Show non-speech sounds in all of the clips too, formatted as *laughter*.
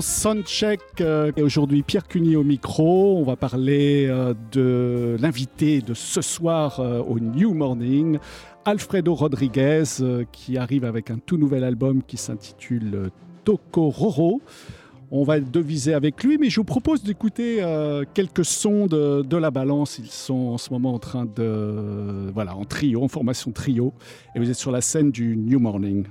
Soundcheck euh, et aujourd'hui Pierre Cuny au micro. On va parler euh, de l'invité de ce soir euh, au New Morning, Alfredo Rodriguez, qui arrive avec un tout nouvel album qui s'intitule Tokororo. On va deviser avec lui, mais je vous propose d'écouter quelques sons de, la balance. Ils sont en ce moment en train de. Voilà, en trio, en formation trio. Et vous êtes sur la scène du New Morning.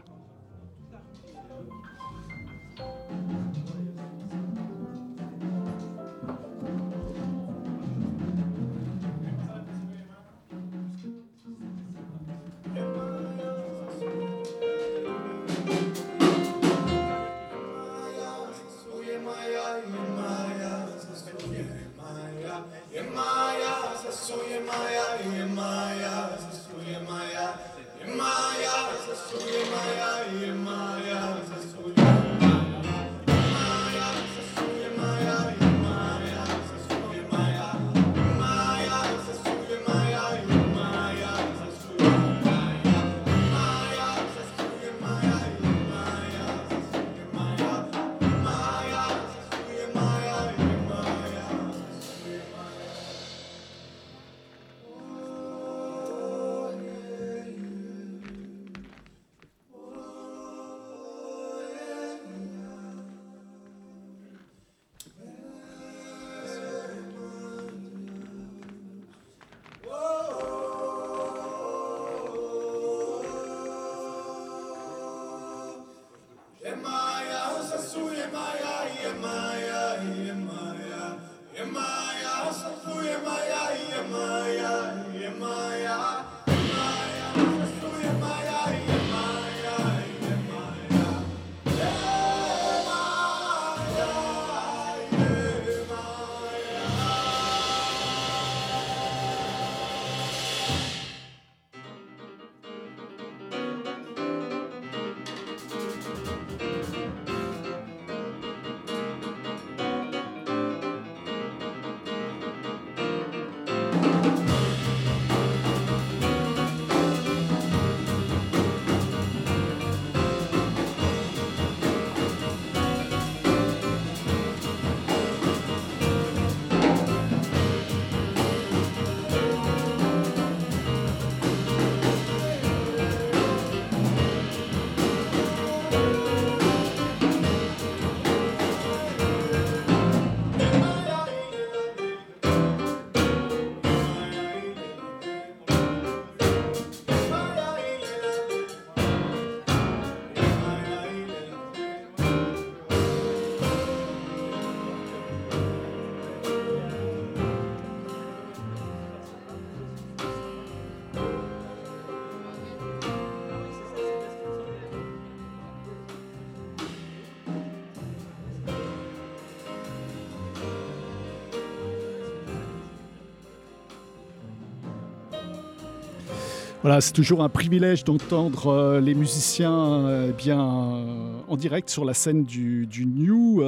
Voilà, c'est toujours un privilège d'entendre euh, les musiciens euh, bien euh, en direct sur la scène du, New.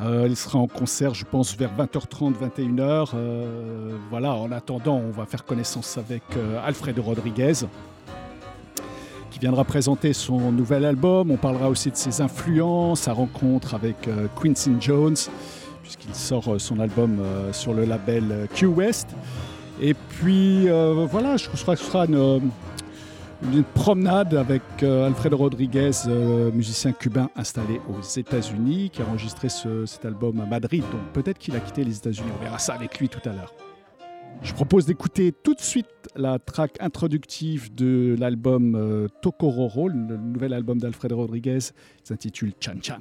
il sera en concert, je pense, vers 20h30, 21h. voilà, en attendant, on va faire connaissance avec Alfredo Rodriguez qui viendra présenter son nouvel album. On parlera aussi de ses influences, sa rencontre avec Quincy Jones, puisqu'il sort son album sur le label Q West. Et puis euh, voilà, je crois que ce sera une, promenade avec euh, Alfredo Rodriguez, euh, musicien cubain installé aux États-Unis, qui a enregistré cet album à Madrid. Donc peut-être qu'il a quitté les États-Unis. On verra ça avec lui tout à l'heure. Je propose d'écouter tout de suite la track introductive de l'album Tokororo, le nouvel album d'Alfredo Rodriguez, s'intitule Chan Chan.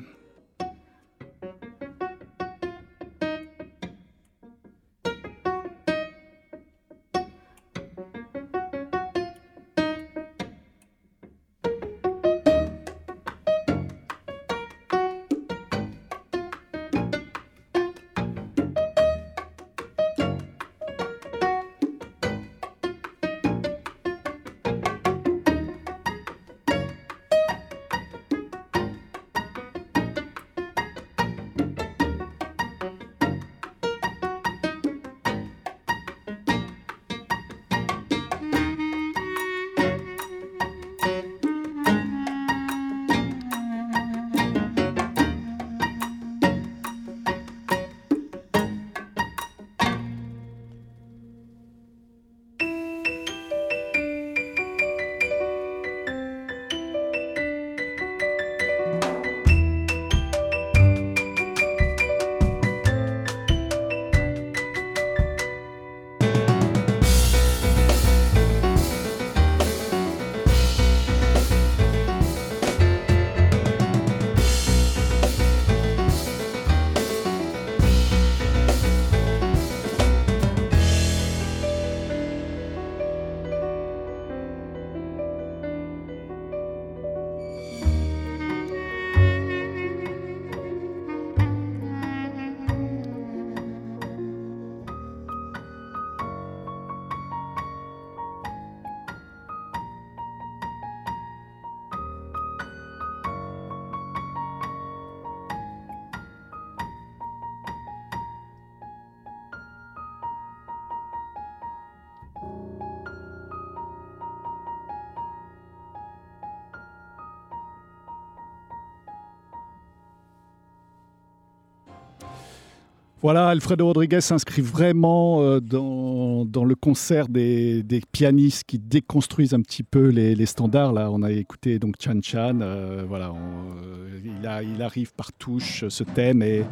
Voilà, Alfredo Rodriguez s'inscrit vraiment euh, dans, dans, le concert des, des, pianistes qui déconstruisent un petit peu les, les, standards. Là, on a écouté donc Chan Chan. Euh, voilà, euh, il, a, il, arrive par touche ce thème et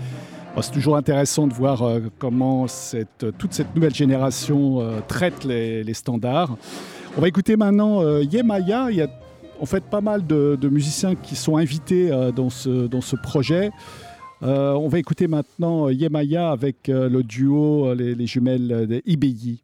oh, c'est toujours intéressant de voir comment cette, toute cette nouvelle génération traite les, les, standards. On va écouter maintenant Yemaya. Il y a en fait pas mal de, de musiciens qui sont invités dans, ce, dans ce projet. Euh, on va écouter maintenant euh, Yemaya avec euh, le duo, les, les jumelles de IBI.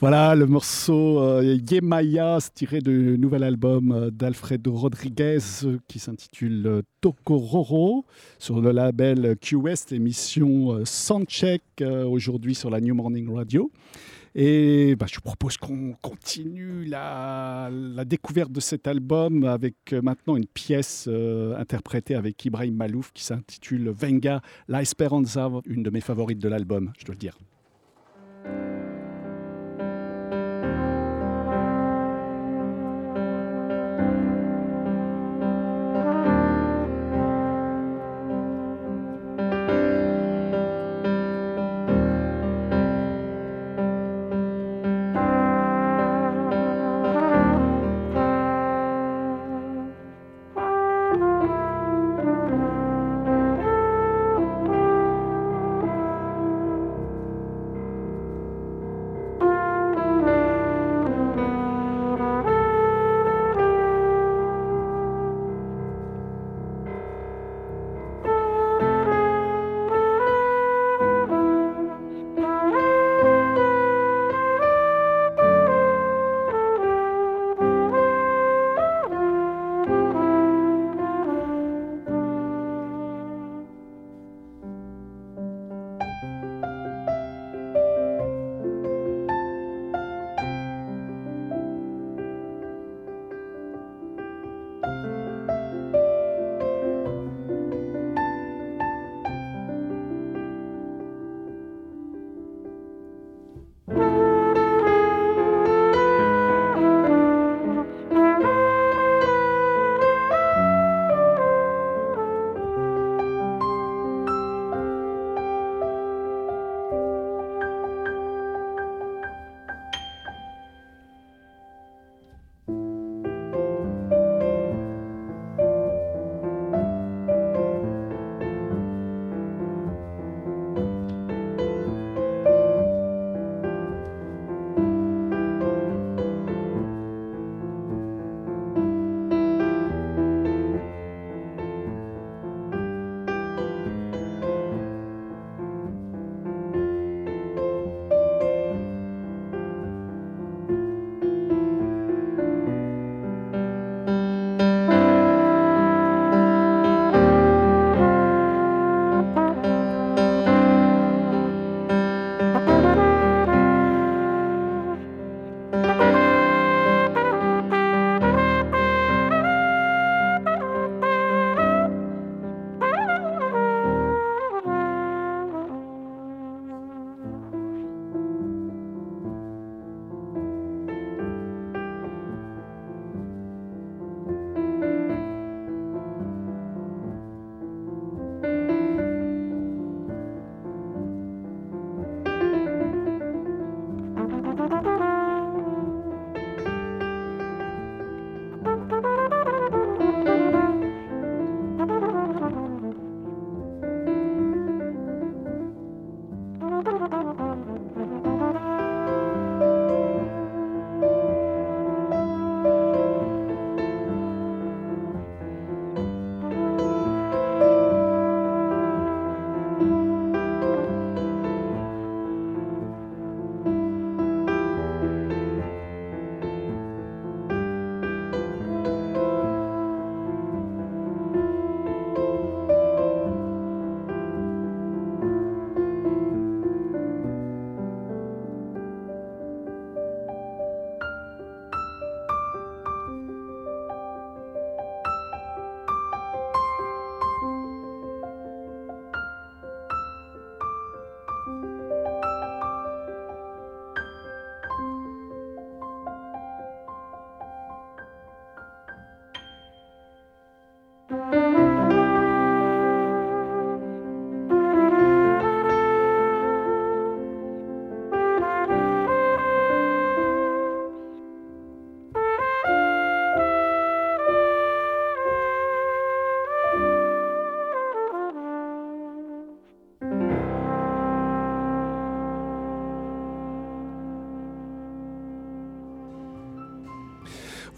Voilà le morceau euh, Yemaya, tiré du nouvel album euh, d'Alfredo Rodriguez euh, qui s'intitule euh, Tokororo sur le label QWest, émission Soundcheck aujourd'hui sur la New Morning Radio. Et bah, je propose qu'on continue la, découverte de cet album avec maintenant une pièce interprétée avec Ibrahim Malouf qui s'intitule Venga La Esperanza, une de mes favorites de l'album, je dois le dire.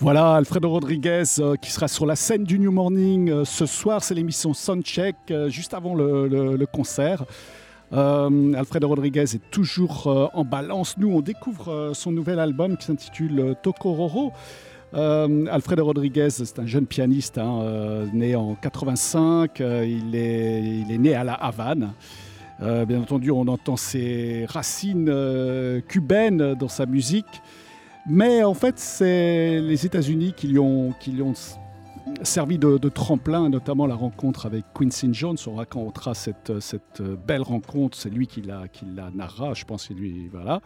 Voilà, Alfredo Rodriguez euh, qui sera sur la scène du New Morning euh, ce soir. C'est l'émission Soundcheck, euh, juste avant le, concert. Alfredo Rodriguez est toujours en balance. Nous, on découvre son nouvel album qui s'intitule Tokororo. Alfredo Rodriguez, c'est un jeune pianiste hein, né en 85. il, est, il, est, né à la Havane. bien entendu, on entend ses racines cubaines dans sa musique. Mais en fait, c'est les États-Unis qui lui ont, servi de, tremplin, notamment la rencontre avec Quincy Jones. On racontera cette, cette belle rencontre. C'est lui qui la, qui narra, je pense. lui, voilà.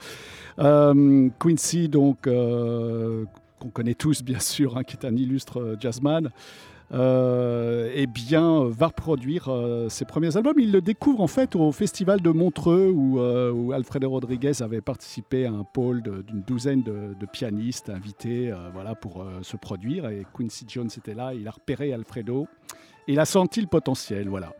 Euh, Quincy, donc, euh, qu'on connaît tous, bien sûr, hein, qui est un illustre jazzman. Euh, eh bien, va produire euh, ses premiers albums. Il le découvre en fait au festival de Montreux où, euh, Alfredo Rodriguez avait participé à un pôle d'une douzaine de, pianistes invités voilà, pour se produire. Et Quincy Jones était là, il a repéré Alfredo. il a senti le potentiel, voilà.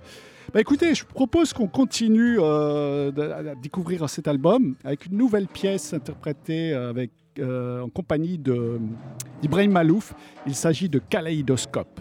Bah écoutez, je propose qu'on continue à découvrir cet album avec une nouvelle pièce interprétée avec, en compagnie d'Ibrahim Malouf. Il s'agit de Kaleidoscope.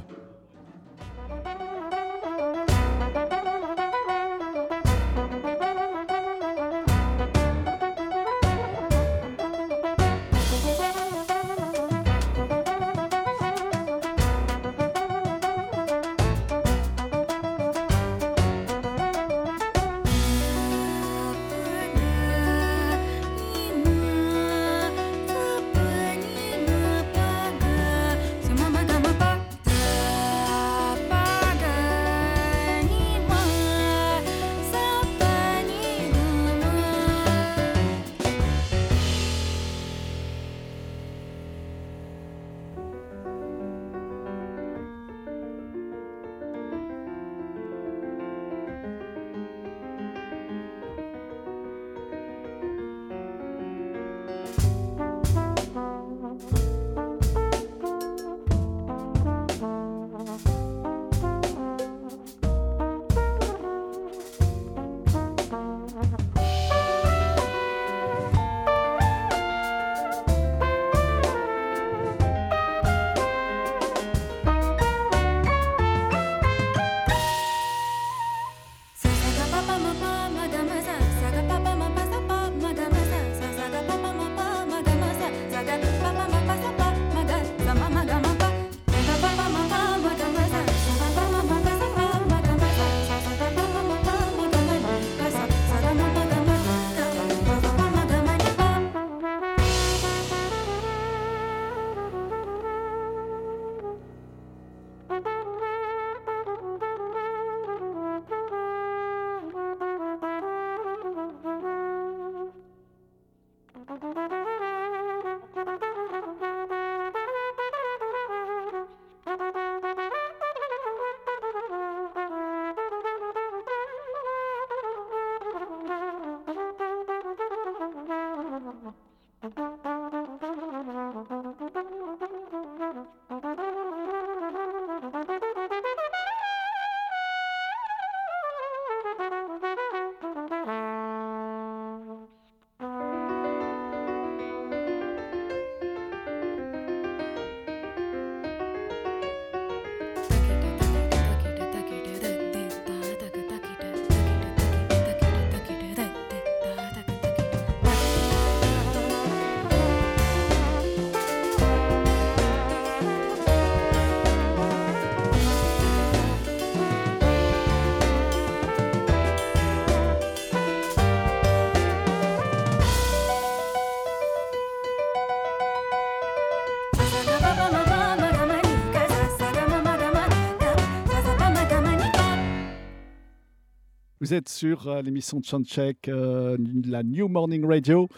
Vous êtes sur euh, l'émission de Soundcheck, euh, la New Morning Radio.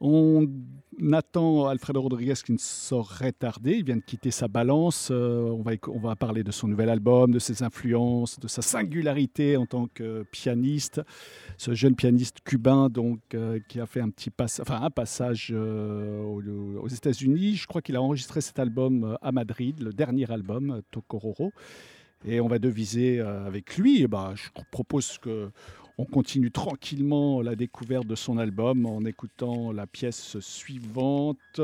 On attend Alfredo Rodriguez qui ne saurait tarder. Il vient de quitter sa balance. Euh, on, va, parler de son nouvel album, de ses influences, de sa singularité en tant que pianiste. Ce jeune pianiste cubain donc, qui a fait un petit passage aux, États-Unis. Je crois qu'il a enregistré cet album à Madrid, le dernier album, Tokororo et on va deviser euh, avec lui. Et bah, je propose que on continue tranquillement la découverte de son album en écoutant la pièce suivante.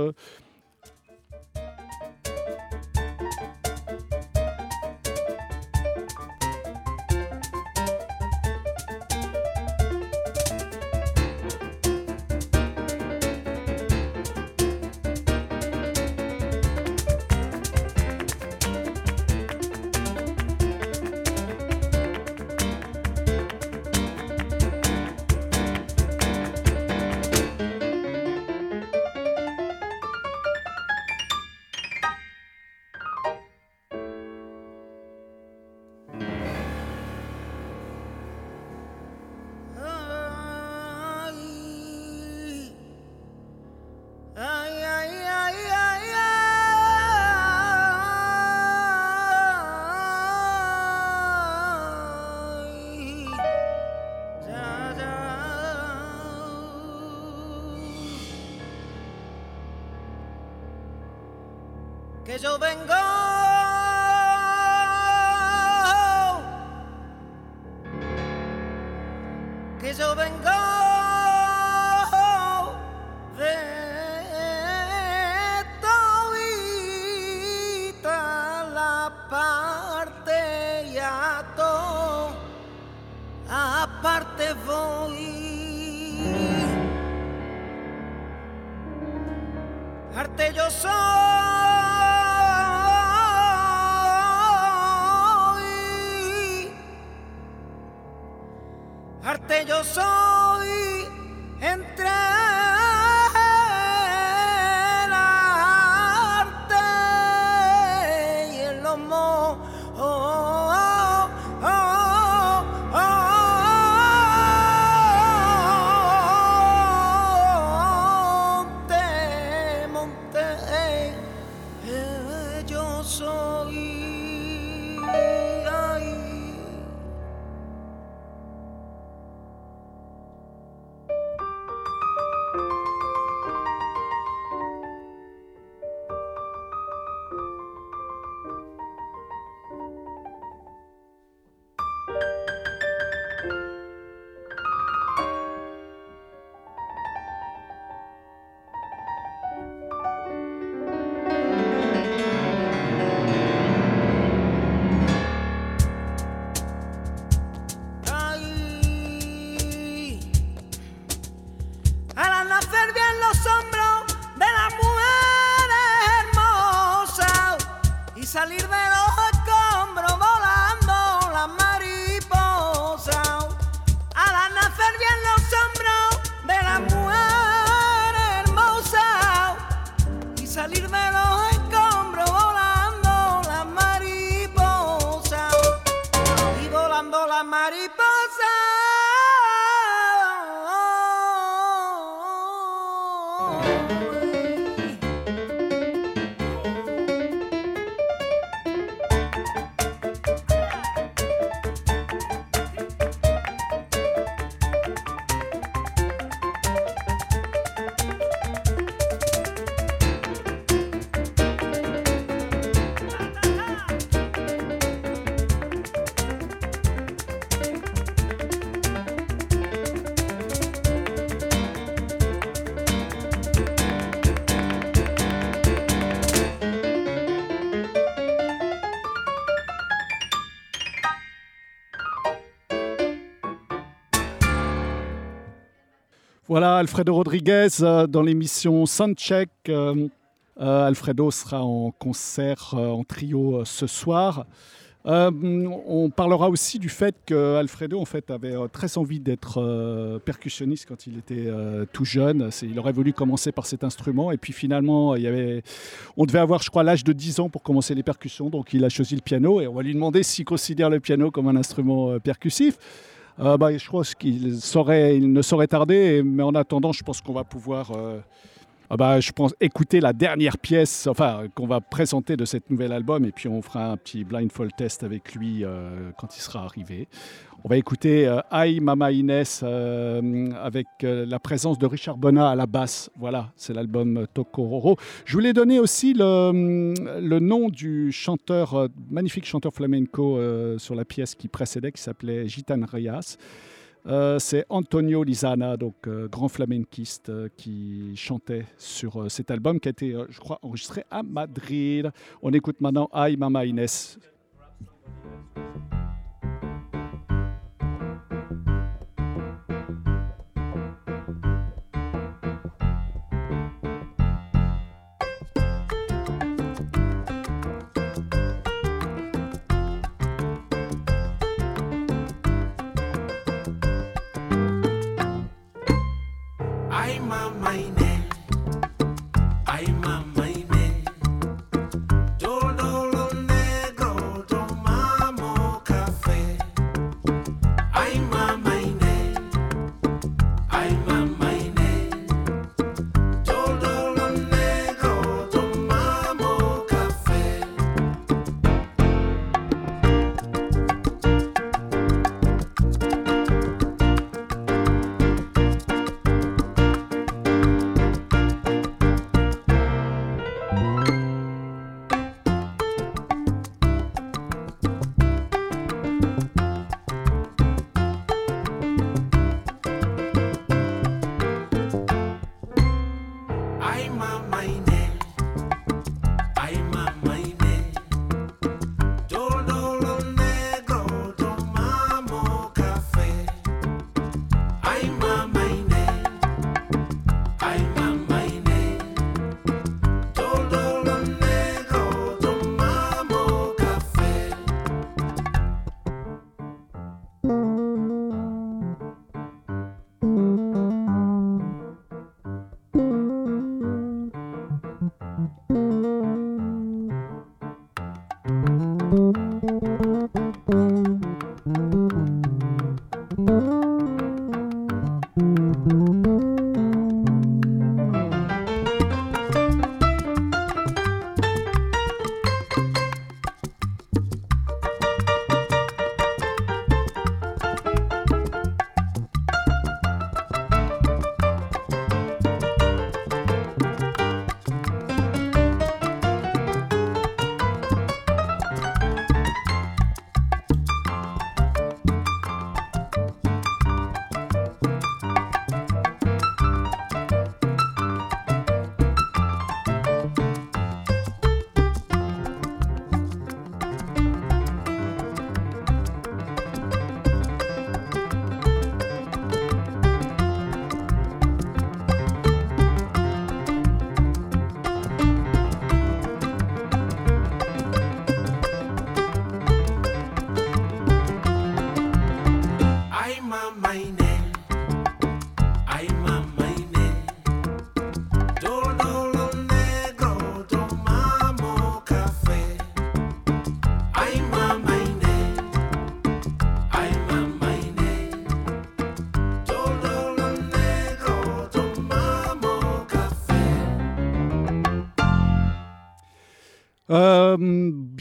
Yo vengo. Voilà, Alfredo Rodriguez euh, dans l'émission Soundcheck. Euh, euh, Alfredo sera en concert en trio ce soir. on parlera aussi du fait qu'Alfredo en fait avait très envie d'être percussionniste quand il était tout jeune. Il aurait voulu commencer par cet instrument et puis finalement on devait avoir je crois l'âge de 10 ans pour commencer les percussions donc il a choisi le piano et on va lui demander s'il considère le piano comme un instrument percussif. Euh, bah, je crois qu'il ne saurait tarder, mais en attendant, je pense qu'on va pouvoir euh, ah bah, je pense écouter la dernière pièce qu'on va présenter de cet nouvel album et puis on fera un petit blindfold test avec lui euh, quand il sera arrivé. On va écouter euh, Aïe Mama Inès euh, avec la présence de Richard Bonnat à la basse. Voilà, c'est l'album Tokororo. Je voulais donner aussi le, le nom du chanteur, magnifique chanteur flamenco sur la pièce qui précédait, qui s'appelait Gitan Reyes. Euh, c'est Antonio Lizana, donc euh, grand flamenquiste, euh, qui chantait sur cet album qui a été, je crois, enregistré à Madrid. On écoute maintenant Ay Mama Inès.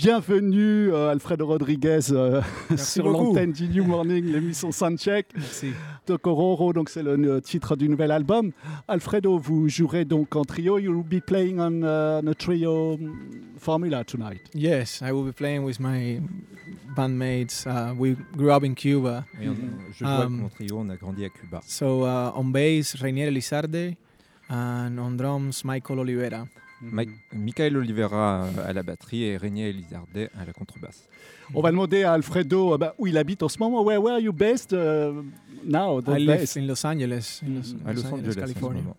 Bienvenue euh, Alfredo Rodriguez euh, sur l'antenne du New Morning, l'émission Soundcheck. Merci. Tokororo, donc c'est le titre du nouvel album. Alfredo, vous jouerez donc en trio. You will be playing on, uh, on a trio um, formula tonight. Yes, I will be playing with my bandmates. Uh, we grew up in Cuba. Oui, on- je joue avec Um, mon trio, on a grandi à Cuba. So uh, on bass, Rainier Elizarde, and on drums, Michael Oliveira. Ma- Michael Oliveira euh, à la batterie et Régnier Elizardet à la contrebasse. On va demander à Alfredo euh, bah, où il habite en ce moment. Where, where are you based uh, now? the I live in Los Angeles, in Los, À Los Angeles, en ce California. moment.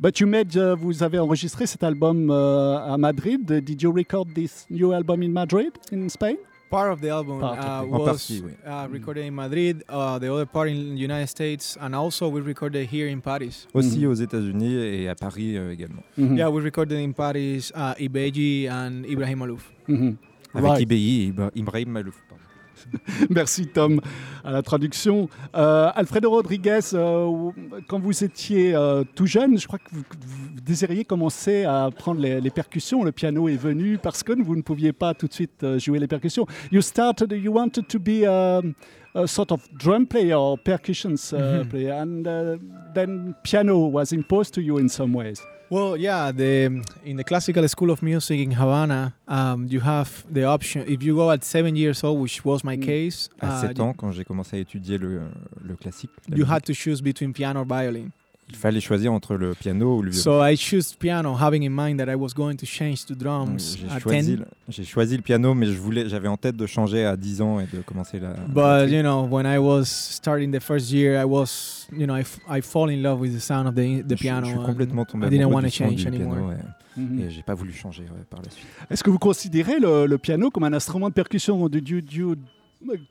But you made, uh, vous avez enregistré cet album euh, à Madrid. Did you record this new album in Madrid, in Spain? Part of the album uh, was partie, oui. uh, recorded in Madrid, uh, the other part in the United States, and also we recorded here in Paris. Aussi Mhm. aux États-Unis et à Paris euh, également. Mhm. Yeah, we recorded in Paris, uh, Ibeji and Ibrahim Alouf. Mhm. Avec Right. IBI et Ibra- Ibrahim Malouf. pardon. *laughs* Merci Tom à la traduction. Euh, Alfredo Rodriguez, euh, quand vous étiez euh, tout jeune, je crois que vous, vous désiriez commencer à prendre les, les percussions. Le piano est venu parce que vous ne pouviez pas tout de suite jouer les percussions. You started, you wanted to be um, a sort of drum player or percussions uh, Mhm. player, and uh, then piano was imposed to you in some ways. Well, yeah, the in the classical school of music in Havana, um, you have the option if you go at seven years old, which was my Mm. case. À uh, 7 ans, quand j'ai commencé à étudier le, le classique, you musique, had to choose between piano or violin. Il fallait choisir entre le piano ou le violon. So I chose piano, having in mind that I was going to change to drums J'ai at choisi, 10. le- j'ai choisi le piano, mais je voulais, j'avais en tête de changer à 10 ans et de commencer la. la But batterie. you know, when I was starting the first year, I was, you know, I, f- I fall in love with the sound of the the Je- piano. Je suis and complètement tombé I didn't amoureux du son change du anymore. piano et, Mhm. et j'ai pas voulu changer ouais, par la suite. Est-ce que vous considérez le, le piano comme un instrument de percussion you, do you,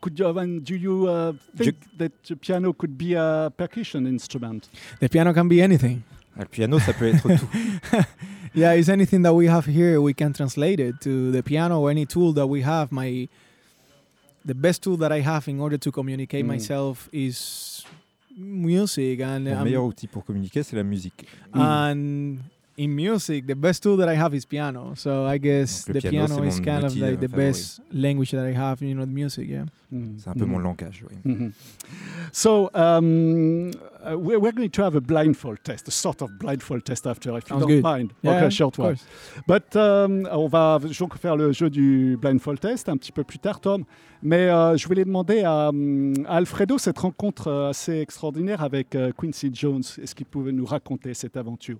could you, I do you uh, think that the piano could be a percussion instrument? The piano can be anything. Le piano, ça peut être tout. Yeah, it's anything that we have here. We can translate it to the piano or any tool that we have. My the best tool that I have in order to communicate Mm. myself is music and Mon um, meilleur outil pour communiquer, c'est la musique. and in music the best tool that I have is piano. So I guess the piano, piano, c'est is kind of like euh, the favori. best language that I have. You know, the music. Yeah. Mhm. C'est un peu mon langage. oui. Mhm. So um, uh, we're, we're going to have a blindfold test, a sort of blindfold test after, if you Sounds don't good. mind. Yeah, okay, short one. But um, on va donc faire le jeu du blindfold test un petit peu plus tard, Tom. Mais euh, je voulais demander à, à Alfredo cette rencontre euh, assez extraordinaire avec euh, Quincy Jones. Est-ce qu'il pouvait nous raconter cette aventure?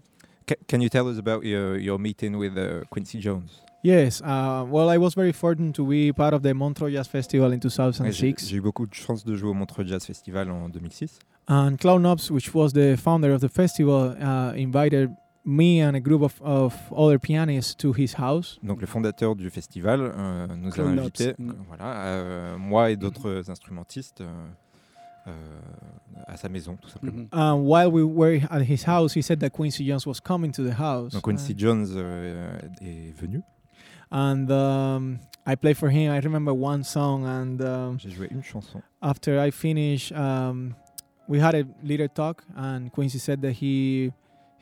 Ca- Can you tell us about your, your meeting with uh, Quincy Jones? Yes. Uh, well, I was very fortunate to be part of the Montreux Jazz Festival in Ouais, J'ai 2006. j'ai eu beaucoup de chance de jouer au Montreux Jazz Festival en 2006. And Cloud Knobs, which was the founder of the festival, uh, invited me and a group of, of other pianists to his house. Donc le fondateur du festival euh, nous a invités, euh, voilà, euh, moi et d'autres instrumentistes, euh, à sa maison, tout simplement. Mhm. Um, while we were at his house, he said that Quincy Jones was coming to the house. Donc Quincy Jones euh, est venu. and um, I played for him. I remember one song, and um, J'ai joué une chanson. after I finished, um, we had a little talk, and Quincy said that he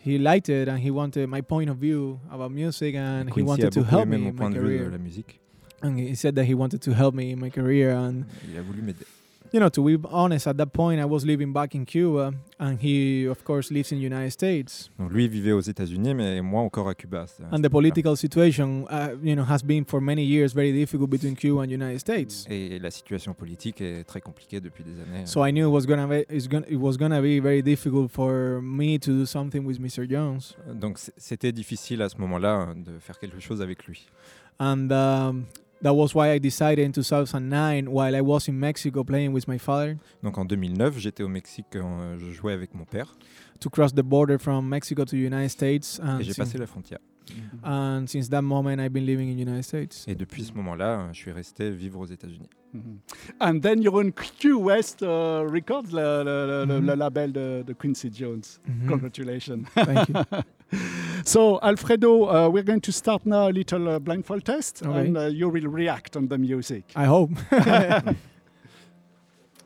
he liked it and he wanted my point of view about music, and he Quincy a wanted to help me in my point de vue de career. And he said that he wanted to help me in my career, and Il a voulu m'aider. You know, to be honest, at that point I was living back in Cuba, and he, of course, lives in the United States. Donc lui vivait aux États-Unis, mais moi encore à Cuba. And the political situation, uh, you know, has been for many years very difficult between Cuba and the United States. Et la situation politique est très compliquée depuis des années. So I knew it was gonna be, it's gonna, it was gonna be very difficult for me to do something with Mr. Jones. Donc c- c'était difficile à ce moment-là euh, de faire quelque chose avec lui. And um, that was why I decided in 2009, while I was in Mexico playing with my father, Donc en 2009, j'étais au Mexique, euh, je jouais avec mon père to cross the border from Mexico to the United States. And, et j'ai passé la frontière. And since that moment, I've been living in the United States. Et depuis ce moment-là, euh, je suis resté vivre aux États-Unis. Mhm. And then you're on Q West uh, Records, le, le- le- Mhm. le label de, de Quincy Jones. Congratulations. Thank you. *laughs* So, Alfredo, uh, we're going to start now a little uh, blindfold test, Okay. and uh, you will react on the music. I hope. *laughs* *laughs*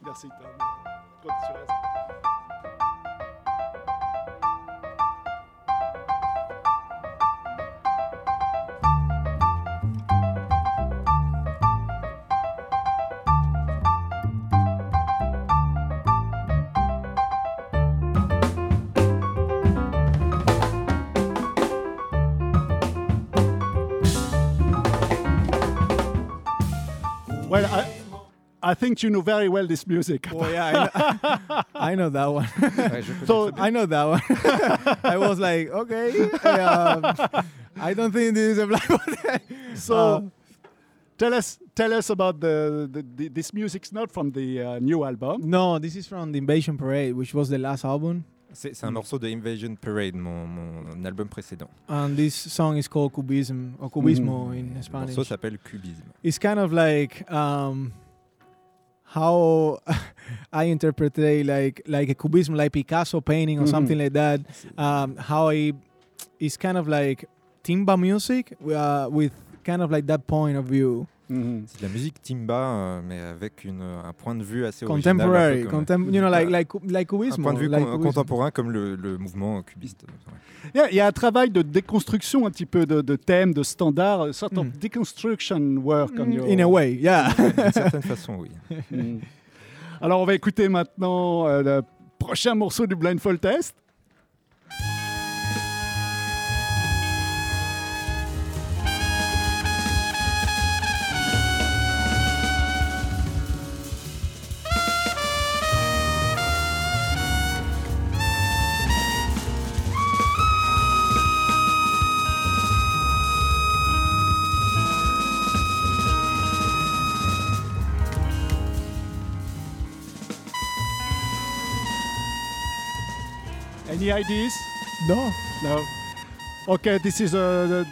Merci. Well, I, I think you know very well this music. well, yeah, I know, *laughs* I know that one. Ouais, je connais So, I know that one. *laughs* I was like, okay, um, I don't think this is a black one. *laughs* So, Uh, tell us, tell us about the, the, the this music's not from the uh, new album. no, this is from the Invasion Parade, which was the last album, C'est c'est un morceau de Invasion Parade, mon, mon album précédent. and this song is called Cubism or Cubismo Mm. in Le Spanish. morceau s'appelle Cubisme. It's kind of like um, how *laughs* I interpret it, like like a Cubism, like Picasso painting or Mhm. something like that. Um, how I, it's kind of like timba music uh, with kind of like that point of view. Mhm. C'est de la musique timba, euh, mais avec une, un point de vue assez original. contemporary, comme- contem- you know, like Ouais. like like un point de vue like con- cubismo. contemporain comme le, le mouvement cubiste. Il y a- il y, a un travail de déconstruction un petit peu de, de thèmes, de standards, a sort of Mm. deconstruction work on Mm, your... in a way, yeah. *laughs* D'une certaine façon, oui. Mm. Alors on va écouter maintenant euh, le prochain morceau du Blindfold Test. Any ideas? no, No. Okay, this is a the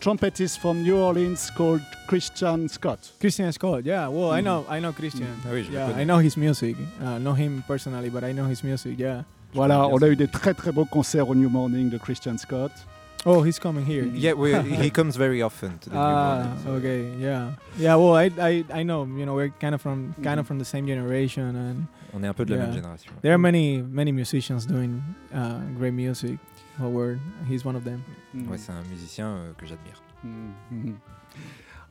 trumpetist from New Orleans called Christian Scott. Christian Scott. Yeah, well, I Mhm. know, I know Christian. Oui, je le Yeah. I know his music. Uh, know him personally, but I know his music. Yeah. Voilà, connais bien on ça. a eu des très très beaux concerts au New Morning de Christian Scott. Oh, he's coming here. Yeah, he comes very often to the New Ah, Orleans, so- okay, yeah, yeah. Well, I, I, I know. You know, we're kind of from, kind of from the same generation, and On est un peu de la Yeah. même génération. there are many, many musicians doing uh, great music. We're, he's one of them. Mm. Ouais, c'est un musicien euh, que j'admire. Mm, mhm.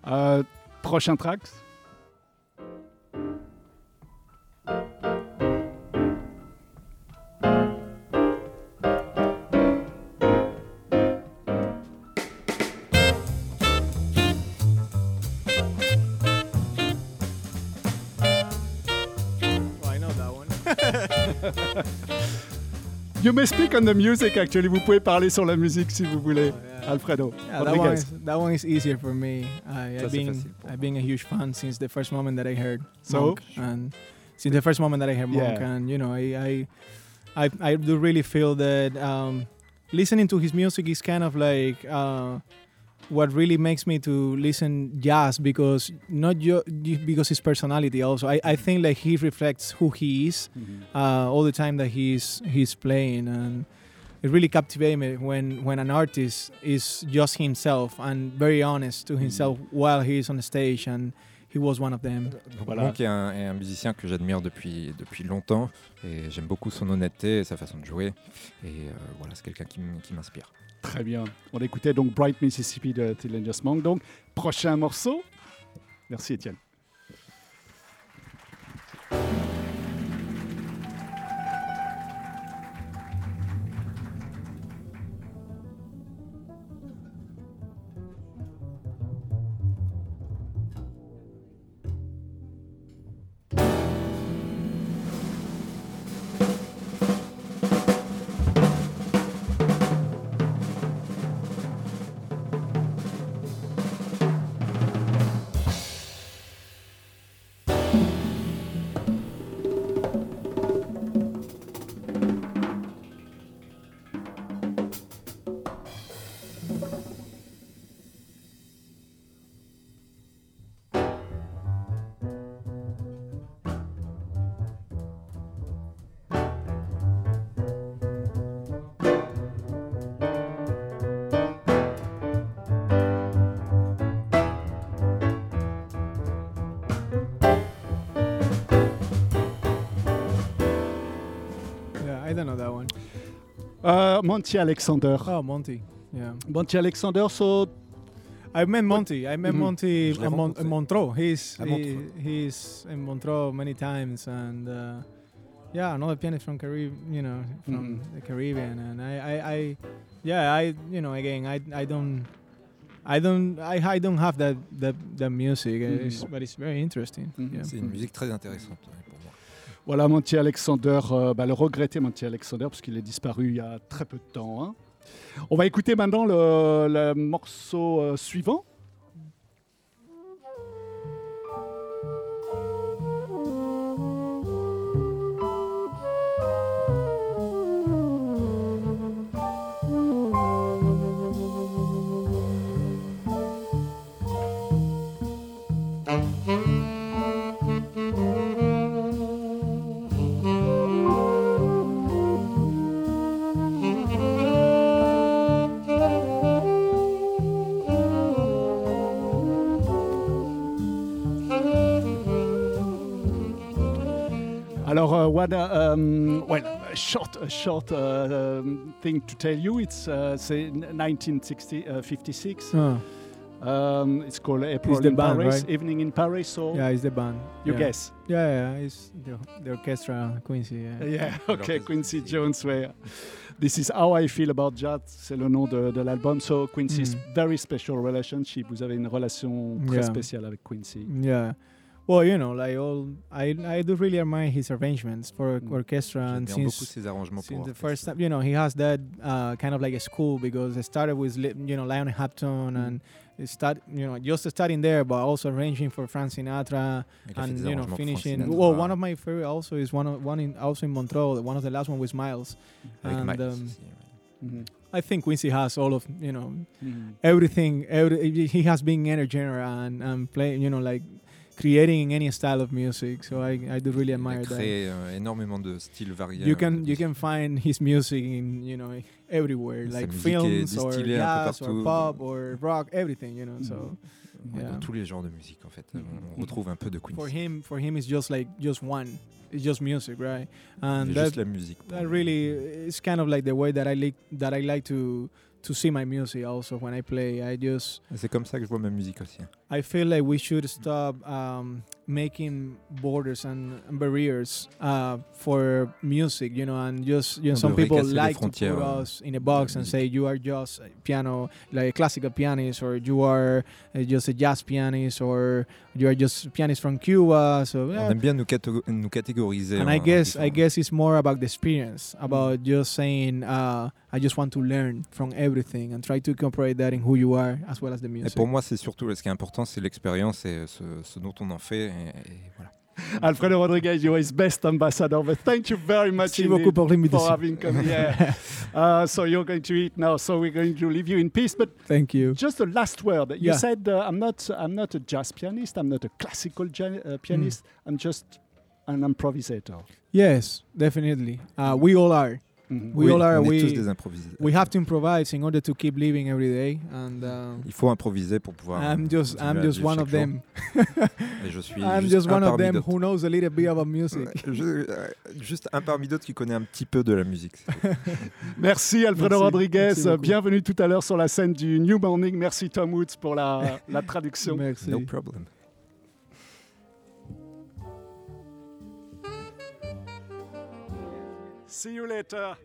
Euh, prochain track? You may speak on the music actually. Vous pouvez parler sur la musique si vous voulez. Alfredo. Yeah, that one, is, that one is easier for me. I, I've, been I've been a huge fan since the first moment that I heard So? Monk, and since the first moment that I heard Monk, Yeah. and you know, I I I, I do really feel that um, listening to his music is kind of like uh, what really makes me to listen jazz because not ju- ju- because his personality also I, I think like he reflects who he is uh, all the time that he's he's playing and it really captivates me when when an artist is just himself and very honest to himself while he's on the stage and he was one of them Donc, Voilà. Monk est un, est un musicien que j'admire depuis, depuis longtemps et j'aime beaucoup son honnêteté et sa façon de jouer. Et euh, voilà, c'est quelqu'un qui m- qui m'inspire. Très bien. On écoutait donc Bright Mississippi de Thelonious Monk. Donc, prochain morceau. Merci Étienne. Euh, Monty Alexander. oh Monty yeah Monty Alexander, so I met Monty. I met Mhm. Monty Je l'ai at Mon- in Montreux. He's he, he's in Montreux many times, and uh, yeah, another pianist from Carib, you know, from Mhm. the Caribbean. And I, I, I, yeah, I, you know, again, I, I don't, I don't, I, I don't have that that, that music, uh, it's- but it's very interesting. Mhm. Yeah. C'est une musique très intéressante ouais, pour moi. Voilà Monty Alexander, euh, bah, le regretté Monty Alexander, parce qu'il est disparu il y a très peu de temps. hein. On va écouter maintenant le, le morceau euh, suivant. Alors, uh, what uh, um, well, a short, a short uh, um, thing to tell you. It's uh, say 1956. Oh, Um, it's called April the in band, Paris, right? Evening in Paris. So yeah, it's the band. you yeah. guess. Yeah, yeah, it's the, the orchestra Quincy. Yeah. Yeah, *laughs* okay, Quincy Jones. Way. This is how I feel about jazz. C'est le nom de, de l'album. So Quincy's Mm. very special relationship. Vous avez une relation très Yeah. spéciale avec Quincy. Yeah. Well, you know, like all, I I do really admire his arrangements for Mm. orchestra, and J'aime bien beaucoup since ses arrangements pour since the first time, you know, he has that uh, kind of like a school because it started with you know Lionel Hampton Mm. and it start you know just starting there, but also arranging for Frank Sinatra Il and you know finishing. Well, one of my favorite also is one of, one in also in Montreal. One of the last one with Miles. avec and, Miles um, aussi, ouais. Mhm. I think Quincy has all of you know Mhm. everything. Every, he has been entertainer and and playing you know like creating any style of music. So I I do really Il a admire that. créé euh, énormément de styles variés. you euh, can you can find his music in you know everywhere Sa like films or jazz or pop or rock everything you know so ouais, yeah. dans tous les genres de musique en fait. Mhm. On retrouve un peu de for Quincy. him for him it's just like just one it's just music right? And that, juste la musique. that really is kind of like the way that I like that I like to to see my music also when I play I just C'est comme ça que je vois ma musique aussi. hein. I feel like we should stop um, making borders and, and barriers uh, for music, you know, and just you know, some people like to put us in a box and say you are just a piano, like a classical pianist, or you are uh, just a jazz pianist, or you are just a pianist from Cuba. So On yeah. aime bien nous, catégo- nous catégoriser. and I guess I guess it's more about the experience, about just saying uh, I just want to learn from everything and try to incorporate that in who you are as well as the Et music. pour moi, c'est surtout ce qui est important, c'est l'expérience et ce, ce dont on en fait. Et, et voilà. Alfredo Rodriguez, you are his best ambassador. But thank you very much Merci indeed beaucoup pour l'invitation. for having come here. *laughs* uh, so you're going to eat now. So we're going to leave you in peace. But Thank you. just a last word. You Yeah. said uh, I'm not. I'm not a jazz pianist. I'm not a classical uh, pianist. I'm just an improvisator. Yes, definitely. Uh, we all are. Mhm. We all are. on est We tous des improvisés. we have to improvise in order to keep living every day, and uh, Il faut improviser pour pouvoir. I'm just I'm just vivre one of them. *laughs* *laughs* Et je suis I'm juste, just un one of parmi them d'autres. who knows a little bit about music. *laughs* Je- euh, juste un parmi d'autres qui connaît un petit peu de la musique. Merci Alfredo Merci. Rodriguez. Merci. Bienvenue tout à l'heure sur la scène du New Morning. Merci Tom Woods pour la, la traduction. Merci. No problem. See you later.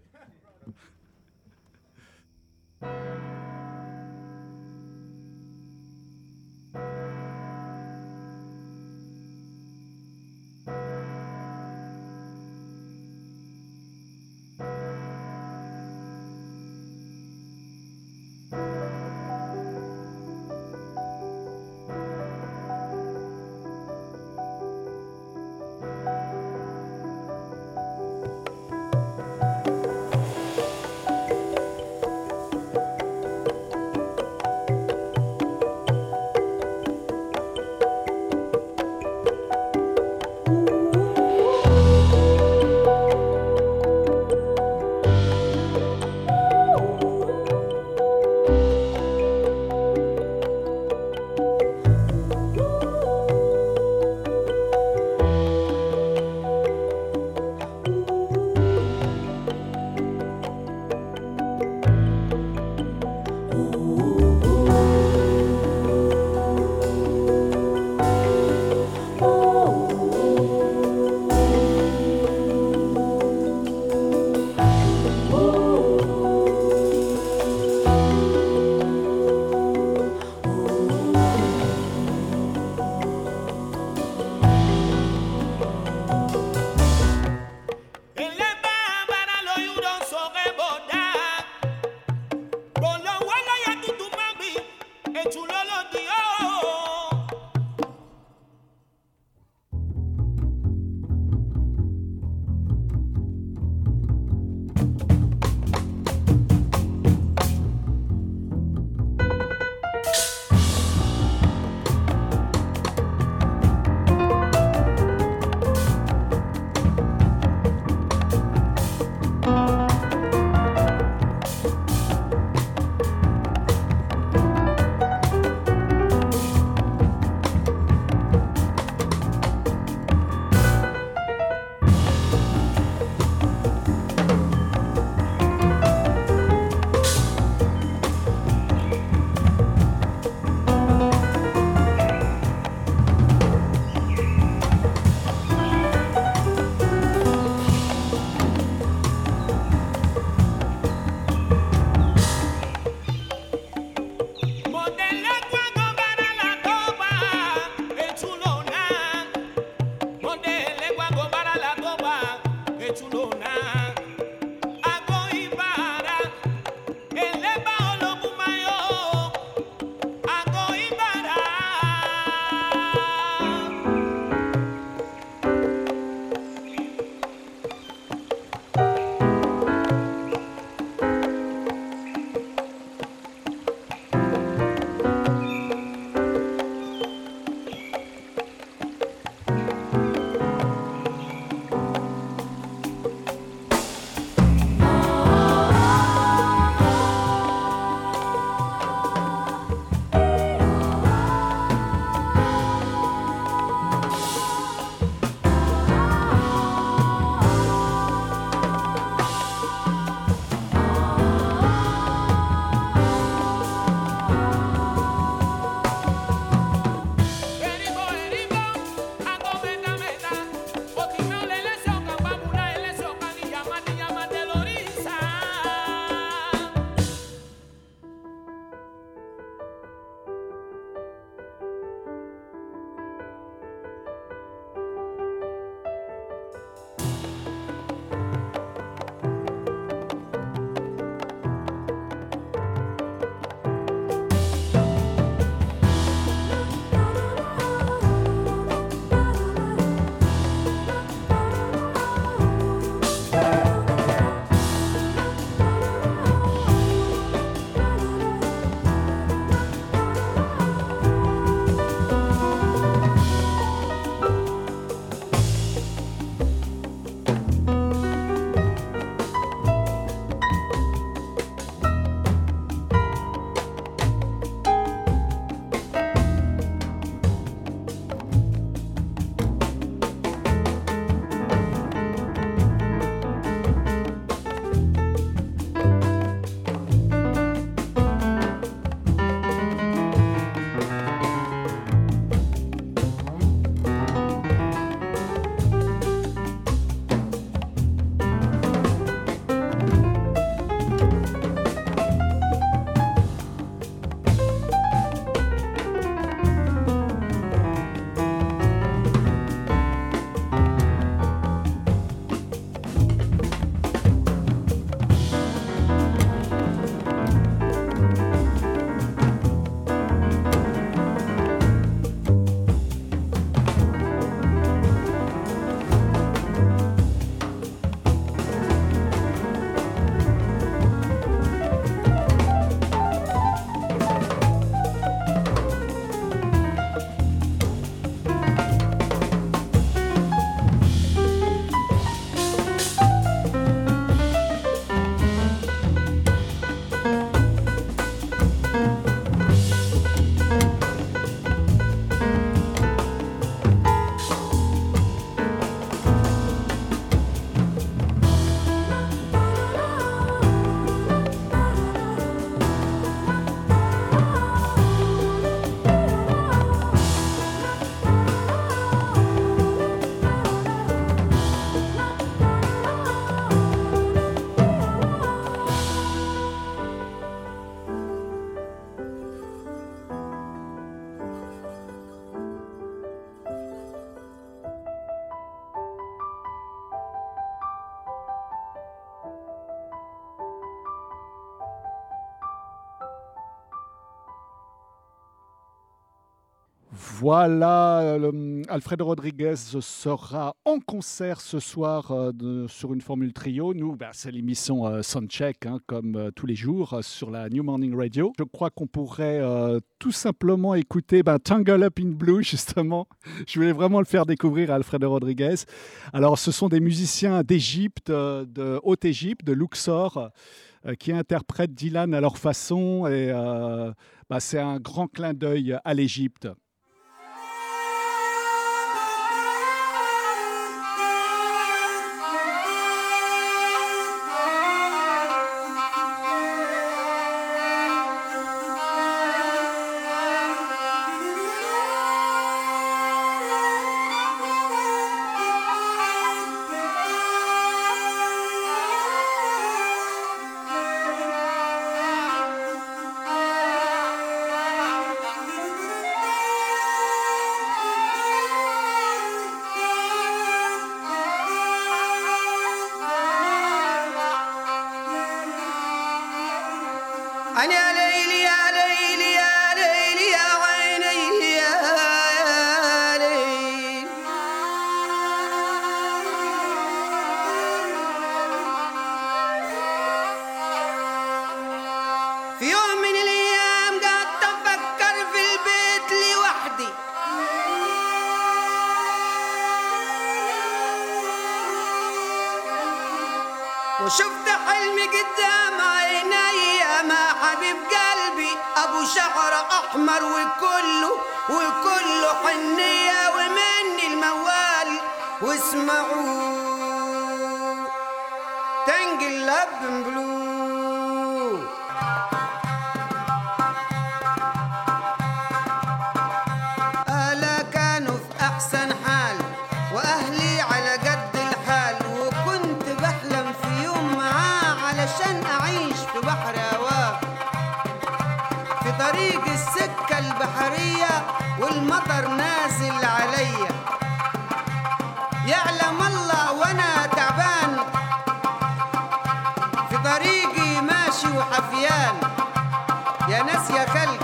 Voilà, le- Alfredo Rodriguez sera en concert ce soir euh, sur une formule trio. Nous, ben, c'est l'émission euh, Soundcheck, hein, comme euh, tous les jours, sur la New Morning Radio. Je crois qu'on pourrait tout simplement écouter ben, Tangle Up in Blue, *laughs* justement. Je voulais vraiment le faire découvrir à Alfredo Rodriguez. Alors, ce sont des musiciens d'Égypte, de Haute-Égypte, de Luxor, qui interprètent Dylan à leur façon. Et ben, c'est un grand clin d'œil à l'Égypte. أبو شعر أحمر وكله وكله حنية ومني الموال. واسمعوا. تنقل لب بلو البحرية والمطر نازل عليا يعلم الله وأنا تعبان. في طريقي ماشي وحفيان. يا ناس يا خلق.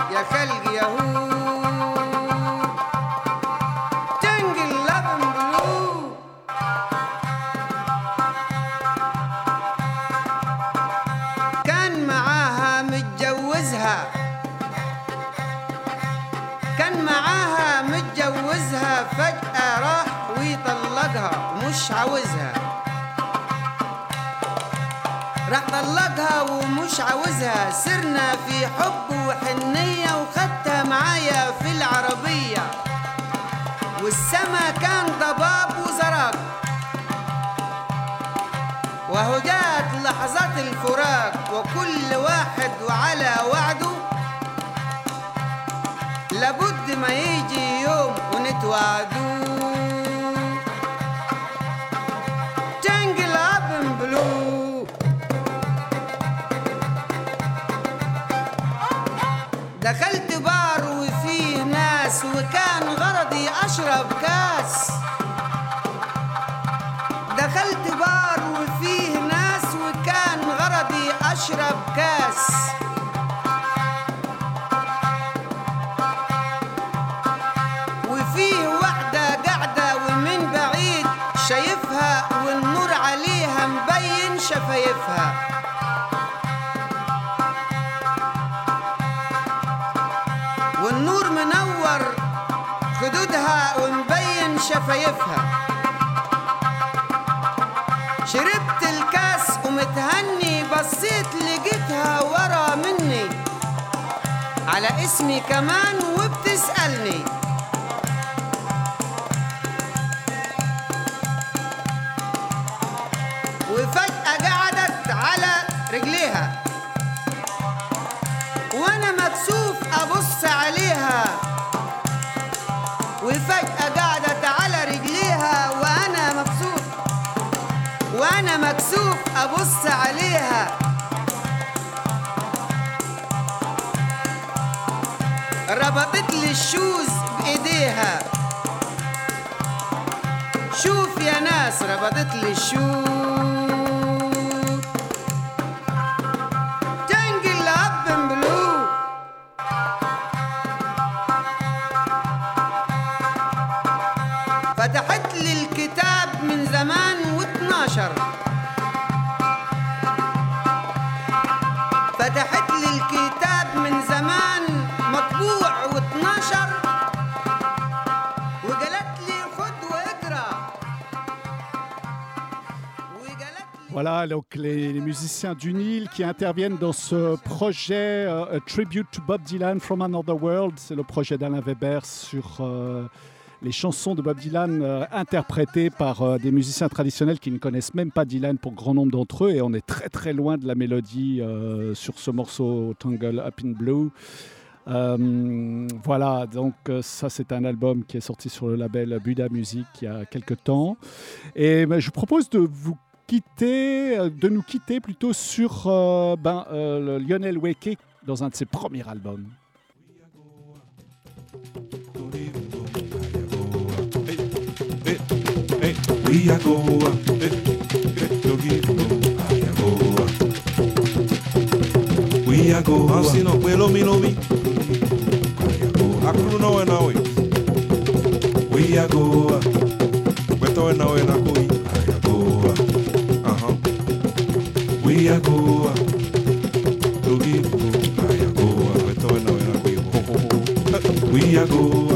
طلقها ومش عاوزها. سرنا في حب وحنية وخدتها معايا في العربية. والسما كان ضباب وزرق وهو جات لحظات الفراق. وكل واحد وعلى وعده. لابد ما يجي يوم ونتوعدوا شفايفها شربت الكاس ومتهني بصيت لقيتها ورا مني. على اسمي كمان وبتسألني. الشوز بإيديها. شوف يا ناس ربطت لي الشوز. Voilà, donc les, musiciens du Nil qui interviennent dans ce projet euh, A Tribute to Bob Dylan from Another World. C'est le projet d'Alain Weber sur euh, les chansons de Bob Dylan euh, interprétées par des musiciens traditionnels qui ne connaissent même pas Dylan pour grand nombre d'entre eux. Et on est très très loin de la mélodie sur ce morceau Tangle Up in Blue. Euh, voilà, donc euh, ça c'est un album qui est sorti sur le label Buddha Music il y a quelques temps. Et ben, je vous propose de vous quitter, euh, de nous quitter plutôt sur euh, ben, euh, le Lionel Weke dans un de ses premiers albums. We are go, I see no pelo mi no mi. Akulu no we na we. We are go, beto we na we na kui. I are go, uh huh. We are go, doggy, I are go, beto we na we na kui. Ho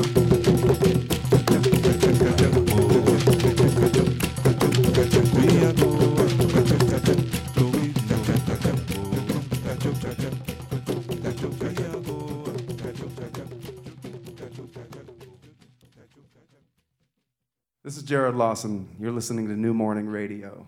Jared Lawson. You're listening to New Morning Radio.